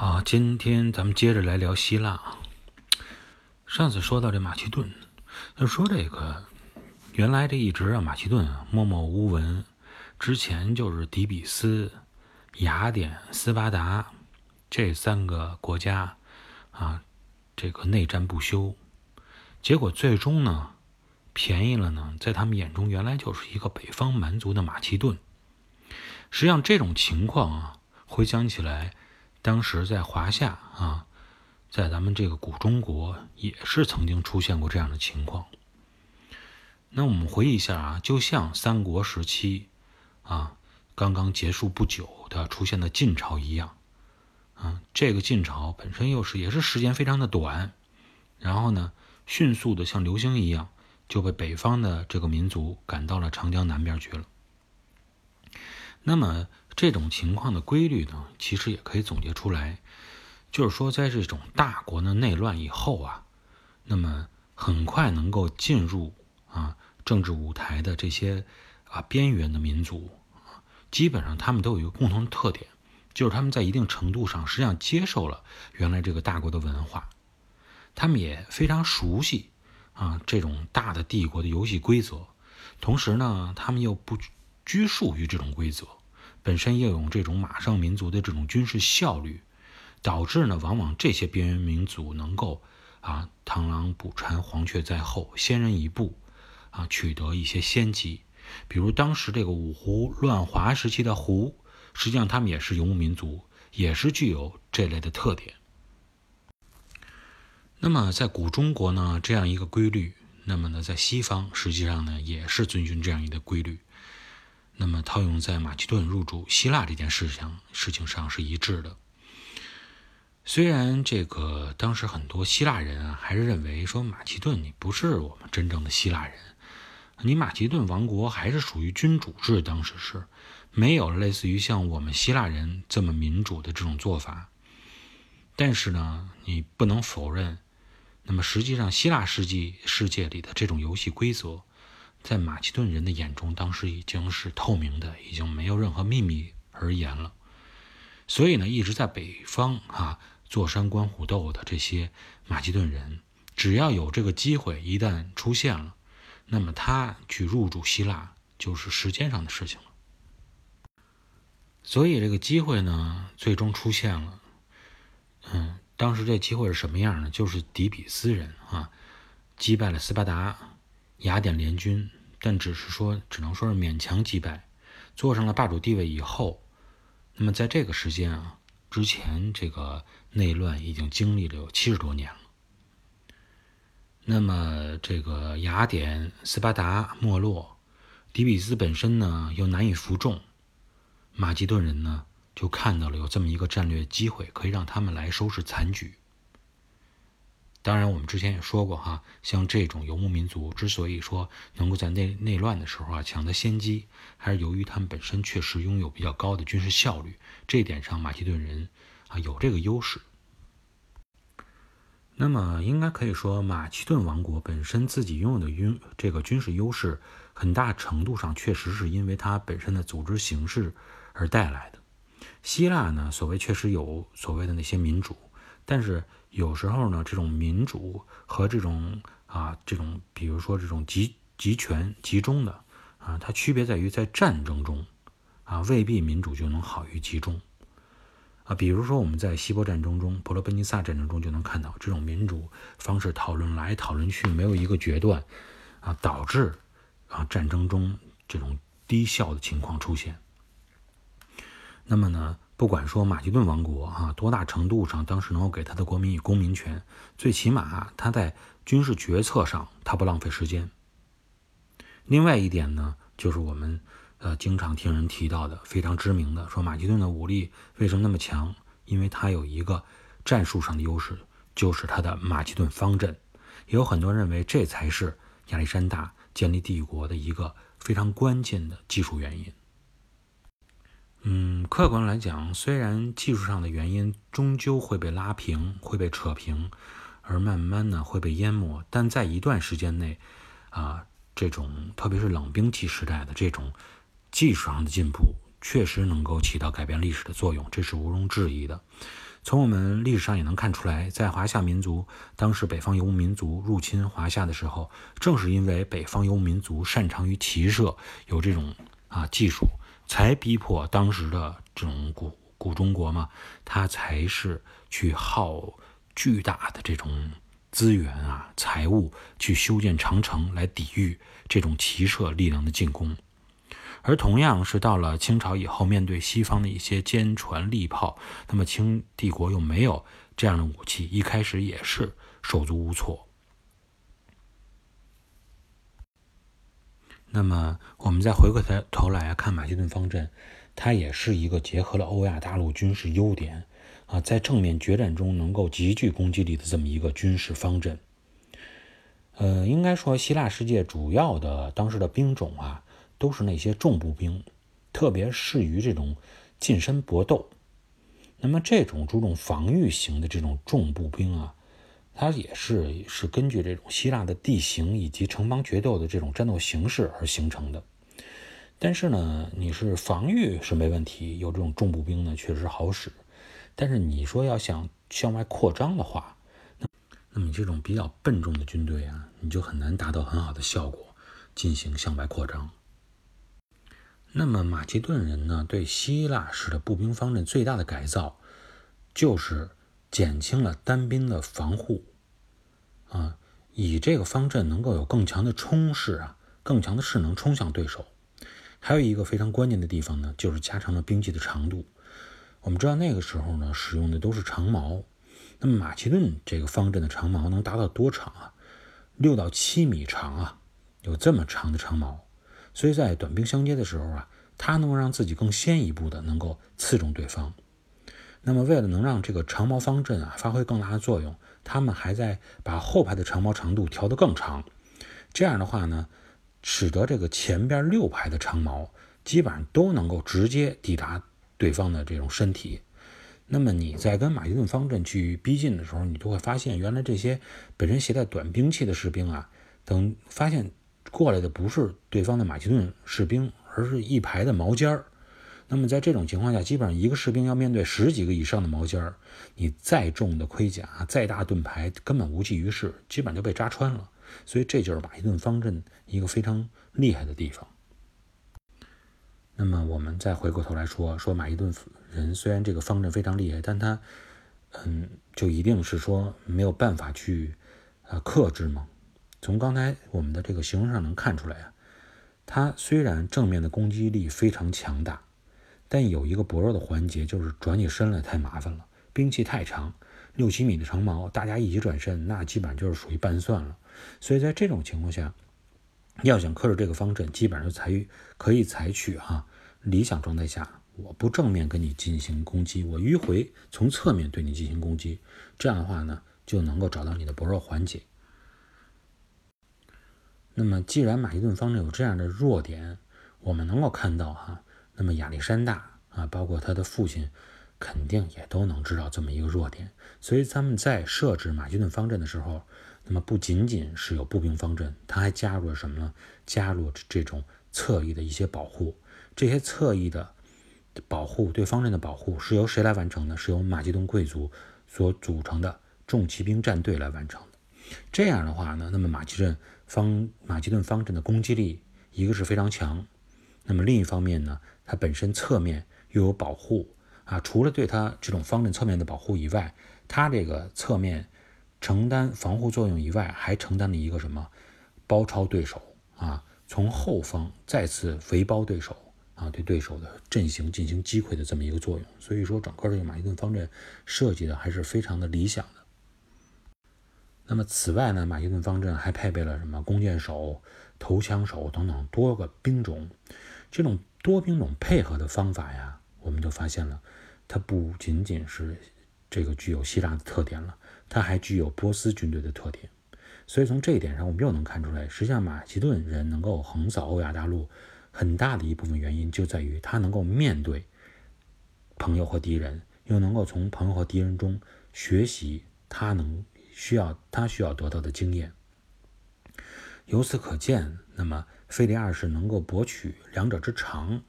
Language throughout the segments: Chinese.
好，今天咱们接着来聊希腊啊。上次说到这马其顿，就说这个原来这一直啊，马其顿啊默默无闻，之前就是底比斯、雅典、斯巴达这三个国家啊，这个内战不休，结果最终呢，便宜了呢，在他们眼中原来就是一个北方蛮族的马其顿。实际上这种情况啊，回想起来。当时在华夏啊，在咱们这个古中国也是曾经出现过这样的情况。那我们回忆一下啊，就像三国时期啊刚刚结束不久的出现的晋朝一样，啊，这个晋朝本身又是也是时间非常的短，然后呢，迅速的像流星一样就被北方的这个民族赶到了长江南边去了。那么。这种情况的规律呢，其实也可以总结出来，就是说，在这种大国的内乱以后啊，那么很快能够进入啊政治舞台的这些啊边缘的民族，基本上他们都有一个共同的特点，就是他们在一定程度上实际上接受了原来这个大国的文化，他们也非常熟悉啊这种大的帝国的游戏规则，同时呢，他们又不拘束于这种规则。本身又有这种马上民族的这种军事效率，导致呢，往往这些边缘民族能够啊，螳螂捕蝉，黄雀在后，先人一步啊，取得一些先机。比如当时这个五胡乱华时期的胡，实际上他们也是游牧民族，也是具有这类的特点。那么在古中国呢，这样一个规律，那么呢，在西方实际上呢，也是遵循这样一个规律。那么套用在马其顿入主希腊这件事情事情上是一致的。虽然这个当时很多希腊人啊，还是认为说马其顿你不是我们真正的希腊人，你马其顿王国还是属于君主制，当时是没有类似于像我们希腊人这么民主的这种做法。但是呢，你不能否认，那么实际上希腊世纪世界里的这种游戏规则。在马其顿人的眼中，当时已经是透明的，已经没有任何秘密而言了。所以呢，一直在北方啊坐山观虎斗的这些马其顿人，只要有这个机会，一旦出现了，那么他去入主希腊就是时间上的事情了。所以这个机会呢，最终出现了。嗯，当时这机会是什么样呢？就是底比斯人啊击败了斯巴达。雅典联军，但只是说，只能说是勉强击败，坐上了霸主地位以后，那么在这个时间啊，之前这个内乱已经经历了有七十多年了。那么这个雅典、斯巴达没落，底比斯本身呢又难以服众，马其顿人呢就看到了有这么一个战略机会，可以让他们来收拾残局。当然，我们之前也说过哈，像这种游牧民族之所以说能够在内内乱的时候啊抢得先机，还是由于他们本身确实拥有比较高的军事效率，这一点上马其顿人啊有这个优势。那么应该可以说，马其顿王国本身自己拥有的军这个军事优势，很大程度上确实是因为它本身的组织形式而带来的。希腊呢，所谓确实有所谓的那些民主，但是。有时候呢，这种民主和这种啊，这种比如说这种集集权集中的啊，它区别在于在战争中啊，未必民主就能好于集中啊。比如说我们在希波战争中、伯罗奔尼撒战争中就能看到，这种民主方式讨论来讨论去，没有一个决断啊，导致啊战争中这种低效的情况出现。那么呢？不管说马其顿王国啊多大程度上当时能够给他的国民以公民权，最起码他在军事决策上他不浪费时间。另外一点呢，就是我们呃经常听人提到的非常知名的，说马其顿的武力为什么那么强？因为它有一个战术上的优势，就是它的马其顿方阵。也有很多人认为这才是亚历山大建立帝国的一个非常关键的技术原因。嗯，客观来讲，虽然技术上的原因终究会被拉平、会被扯平，而慢慢呢会被淹没，但在一段时间内，啊，这种特别是冷兵器时代的这种技术上的进步，确实能够起到改变历史的作用，这是毋庸置疑的。从我们历史上也能看出来，在华夏民族当时北方游牧民族入侵华夏的时候，正是因为北方游牧民族擅长于骑射，有这种啊技术，才逼迫当时的这种古古中国嘛，他才是去耗巨大的这种资源啊财物去修建长城来抵御这种骑射力量的进攻。而同样是到了清朝以后，面对西方的一些坚船利炮，那么清帝国又没有这样的武器，一开始也是手足无措。那么我们再回过头头来看马其顿方阵，它也是一个结合了欧亚大陆军事优点啊，在正面决战中能够极具攻击力的这么一个军事方阵。呃，应该说希腊世界主要的当时的兵种啊。都是那些重步兵，特别适于这种近身搏斗。那么，这种注重防御型的这种重步兵啊，它也是是根据这种希腊的地形以及城邦决斗的这种战斗形式而形成的。但是呢，你是防御是没问题，有这种重步兵呢，确实好使。但是你说要想向外扩张的话，那那么你这种比较笨重的军队啊，你就很难达到很好的效果，进行向外扩张。那么马其顿人呢，对希腊式的步兵方阵最大的改造，就是减轻了单兵的防护，啊，以这个方阵能够有更强的冲势啊，更强的势能冲向对手。还有一个非常关键的地方呢，就是加长了兵器的长度。我们知道那个时候呢，使用的都是长矛，那么马其顿这个方阵的长矛能达到多长啊？六到七米长啊，有这么长的长矛。所以在短兵相接的时候啊，他能够让自己更先一步的能够刺中对方。那么为了能让这个长矛方阵啊发挥更大的作用，他们还在把后排的长矛长度调得更长。这样的话呢，使得这个前边六排的长矛基本上都能够直接抵达对方的这种身体。那么你在跟马其顿方阵去逼近的时候，你就会发现，原来这些本身携带短兵器的士兵啊，等发现。过来的不是对方的马其顿士兵，而是一排的毛尖儿。那么在这种情况下，基本上一个士兵要面对十几个以上的毛尖儿，你再重的盔甲、再大盾牌根本无济于事，基本上就被扎穿了。所以这就是马其顿方阵一个非常厉害的地方。那么我们再回过头来说，说马其顿人虽然这个方阵非常厉害，但他，嗯，就一定是说没有办法去，呃，克制吗？从刚才我们的这个形容上能看出来啊，他虽然正面的攻击力非常强大，但有一个薄弱的环节，就是转起身来太麻烦了，兵器太长，六七米的长矛，大家一起转身，那基本上就是属于半算了。所以在这种情况下，要想克制这个方阵，基本上采可以采取哈理想状态下，我不正面跟你进行攻击，我迂回从侧面对你进行攻击，这样的话呢，就能够找到你的薄弱环节。那么，既然马其顿方阵有这样的弱点，我们能够看到哈，那么亚历山大啊，包括他的父亲，肯定也都能知道这么一个弱点。所以，咱们在设置马其顿方阵的时候，那么不仅仅是有步兵方阵，他还加入了什么呢？加入这种侧翼的一些保护。这些侧翼的保护对方阵的保护是由谁来完成的？是由马其顿贵族所组成的重骑兵战队来完成的。这样的话呢，那么马其顿。方马其顿方阵的攻击力，一个是非常强，那么另一方面呢，它本身侧面又有保护啊。除了对它这种方阵侧面的保护以外，它这个侧面承担防护作用以外，还承担了一个什么包抄对手啊，从后方再次围包对手啊，对对手的阵型进行击溃的这么一个作用。所以说，整个这个马其顿方阵设计的还是非常的理想的。那么此外呢，马其顿方阵还配备了什么弓箭手、投枪手等等多个兵种。这种多兵种配合的方法呀，我们就发现了，它不仅仅是这个具有希腊的特点了，它还具有波斯军队的特点。所以从这一点上，我们又能看出来，实际上马其顿人能够横扫欧亚大陆，很大的一部分原因就在于他能够面对朋友和敌人，又能够从朋友和敌人中学习他能。需要他需要得到的经验。由此可见，那么腓力二世能够博取两者之长，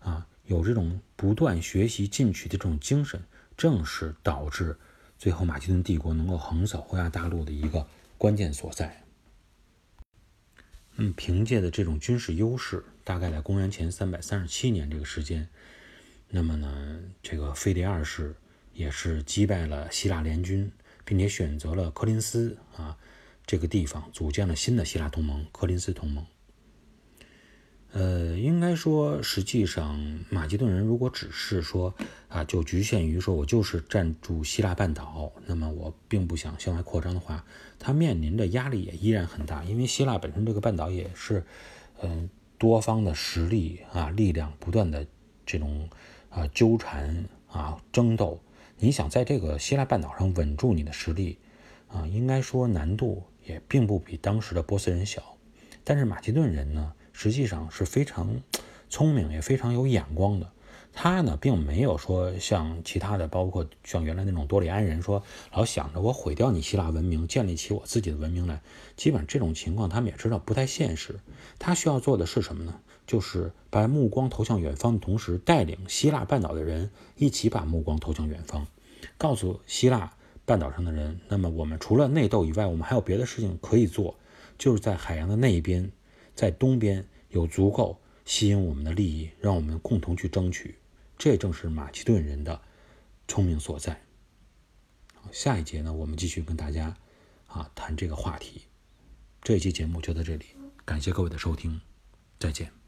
啊，有这种不断学习进取的这种精神，正是导致最后马其顿帝国能够横扫欧亚大陆的一个关键所在。嗯，凭借的这种军事优势，大概在公元前三百三十七年这个时间，那么呢，这个腓力二世也是击败了希腊联军，并且选择了科林斯啊这个地方，组建了新的希腊同盟——科林斯同盟。呃，应该说，实际上，马其顿人如果只是说啊，就局限于说我就是占住希腊半岛，那么我并不想向外扩张的话，他面临的压力也依然很大，因为希腊本身这个半岛也是，嗯，多方的实力啊，力量不断的这种啊纠缠啊争斗，你想在这个希腊半岛上稳住你的实力啊，应该说难度也并不比当时的波斯人小，但是马其顿人呢？实际上是非常聪明，也非常有眼光的。他呢，并没有说像其他的，包括像原来那种多里安人，说老想着我毁掉你希腊文明，建立起我自己的文明来。基本上这种情况，他们也知道不太现实。他需要做的是什么呢？就是把目光投向远方的同时，带领希腊半岛的人一起把目光投向远方，告诉希腊半岛上的人：那么我们除了内斗以外，我们还有别的事情可以做，就是在海洋的那一边。在东边有足够吸引我们的利益，让我们共同去争取，这正是马其顿人的聪明所在。下一节呢，我们继续跟大家啊谈这个话题。这一期节目就到这里，感谢各位的收听，再见。